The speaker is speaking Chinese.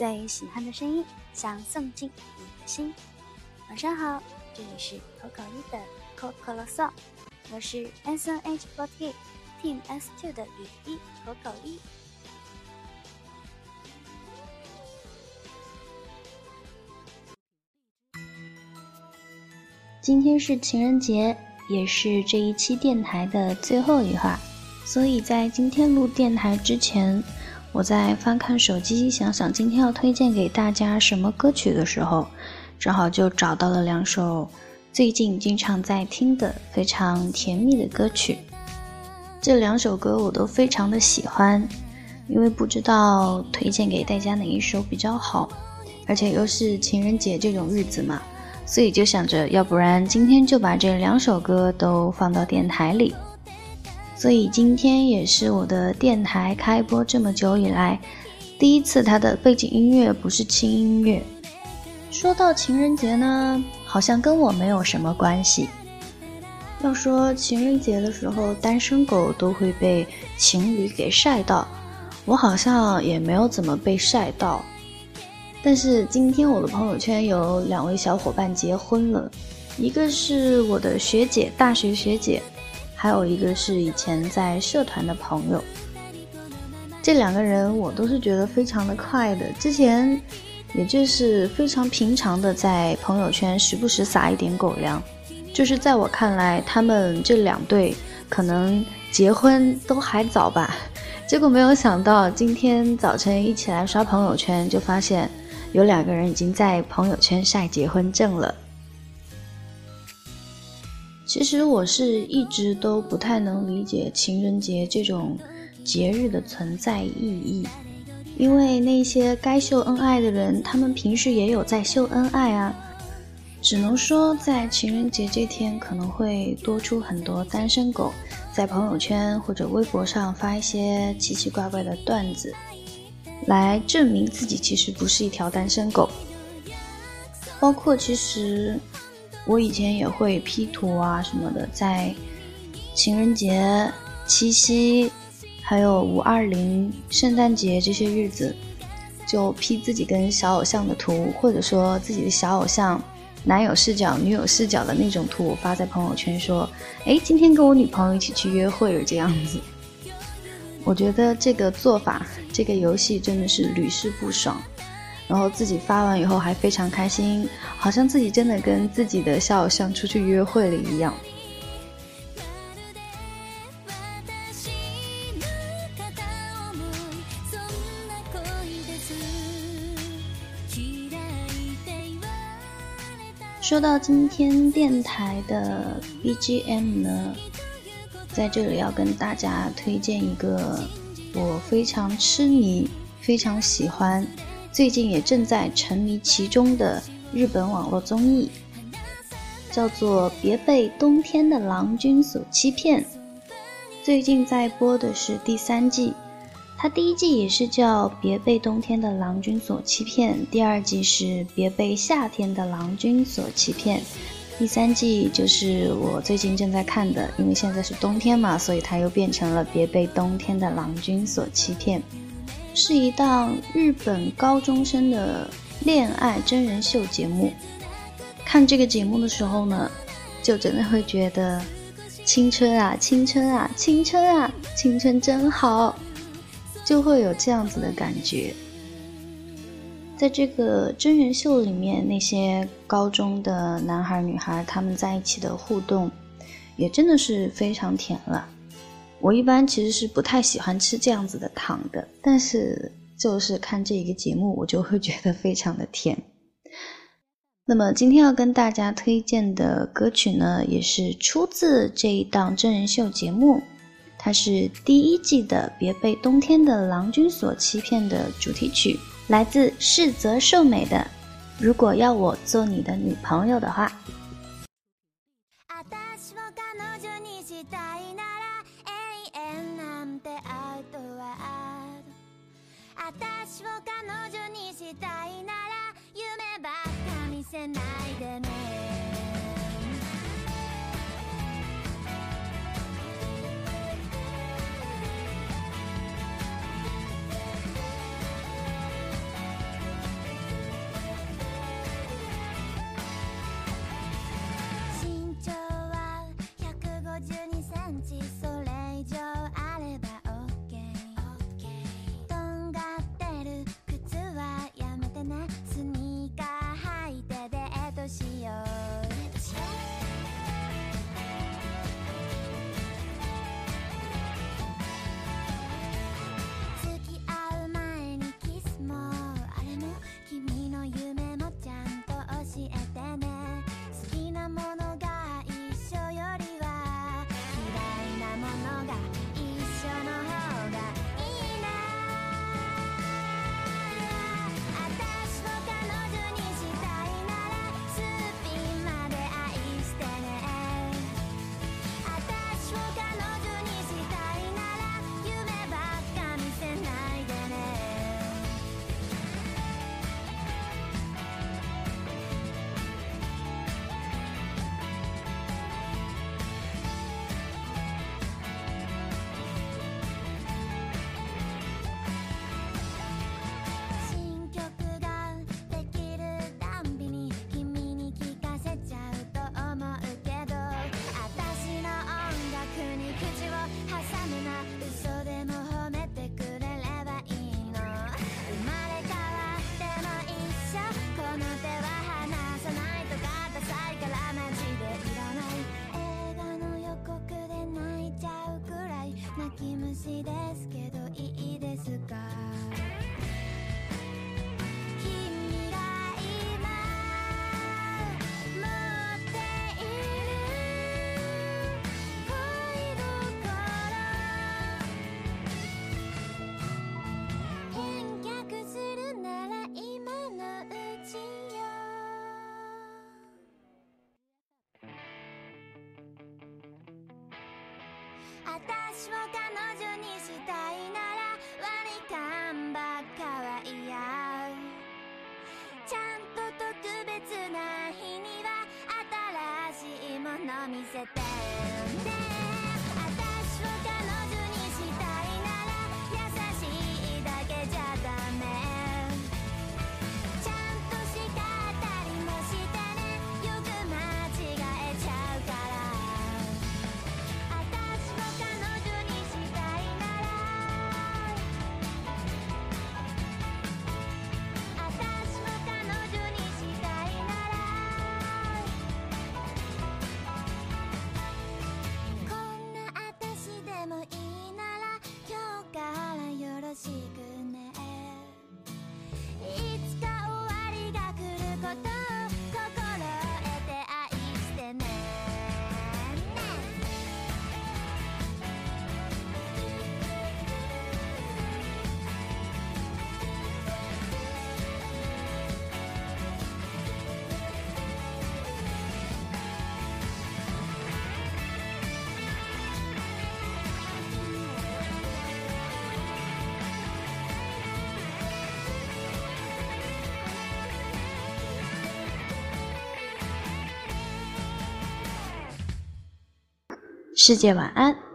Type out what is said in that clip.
最喜欢的声音，想送进你的心。晚上好，这里是口口一的口口啰嗦，我是 S N H forty Team S two 的雨滴口口一。今天是情人节，也是这一期电台的最后一话，所以在今天录电台之前。我在翻看手机，想想今天要推荐给大家什么歌曲的时候，正好就找到了两首最近经常在听的非常甜蜜的歌曲。这两首歌我都非常的喜欢，因为不知道推荐给大家哪一首比较好，而且又是情人节这种日子嘛，所以就想着，要不然今天就把这两首歌都放到电台里。所以今天也是我的电台开播这么久以来，第一次它的背景音乐不是轻音乐。说到情人节呢，好像跟我没有什么关系。要说情人节的时候，单身狗都会被情侣给晒到，我好像也没有怎么被晒到。但是今天我的朋友圈有两位小伙伴结婚了，一个是我的学姐，大学学姐。还有一个是以前在社团的朋友，这两个人我都是觉得非常的快的。之前也就是非常平常的在朋友圈时不时撒一点狗粮，就是在我看来，他们这两对可能结婚都还早吧。结果没有想到，今天早晨一起来刷朋友圈，就发现有两个人已经在朋友圈晒结婚证了。其实我是一直都不太能理解情人节这种节日的存在意义，因为那些该秀恩爱的人，他们平时也有在秀恩爱啊。只能说在情人节这天，可能会多出很多单身狗，在朋友圈或者微博上发一些奇奇怪怪的段子，来证明自己其实不是一条单身狗。包括其实。我以前也会 P 图啊什么的，在情人节、七夕，还有五二零、圣诞节这些日子，就 P 自己跟小偶像的图，或者说自己的小偶像男友视角、女友视角的那种图，发在朋友圈说：“哎，今天跟我女朋友一起去约会了。”这样子，我觉得这个做法，这个游戏真的是屡试不爽。然后自己发完以后还非常开心，好像自己真的跟自己的笑像出去约会了一样。说到今天电台的 BGM 呢，在这里要跟大家推荐一个我非常痴迷、非常喜欢。最近也正在沉迷其中的日本网络综艺，叫做《别被冬天的郎君所欺骗》。最近在播的是第三季，它第一季也是叫《别被冬天的郎君所欺骗》，第二季是《别被夏天的郎君所欺骗》，第三季就是我最近正在看的，因为现在是冬天嘛，所以它又变成了《别被冬天的郎君所欺骗》。是一档日本高中生的恋爱真人秀节目。看这个节目的时候呢，就真的会觉得青春啊，青春啊，青春啊，青春真好，就会有这样子的感觉。在这个真人秀里面，那些高中的男孩女孩他们在一起的互动，也真的是非常甜了。我一般其实是不太喜欢吃这样子的糖的，但是就是看这一个节目，我就会觉得非常的甜。那么今天要跟大家推荐的歌曲呢，也是出自这一档真人秀节目，它是第一季的《别被冬天的郎君所欺骗》的主题曲，来自世泽寿美的《如果要我做你的女朋友的话》。私を彼女にしたいな see that 私を彼女にしたいなら割り勘ばっかは嫌ちゃんと特別な日には新しいもの見せて。世界晚安。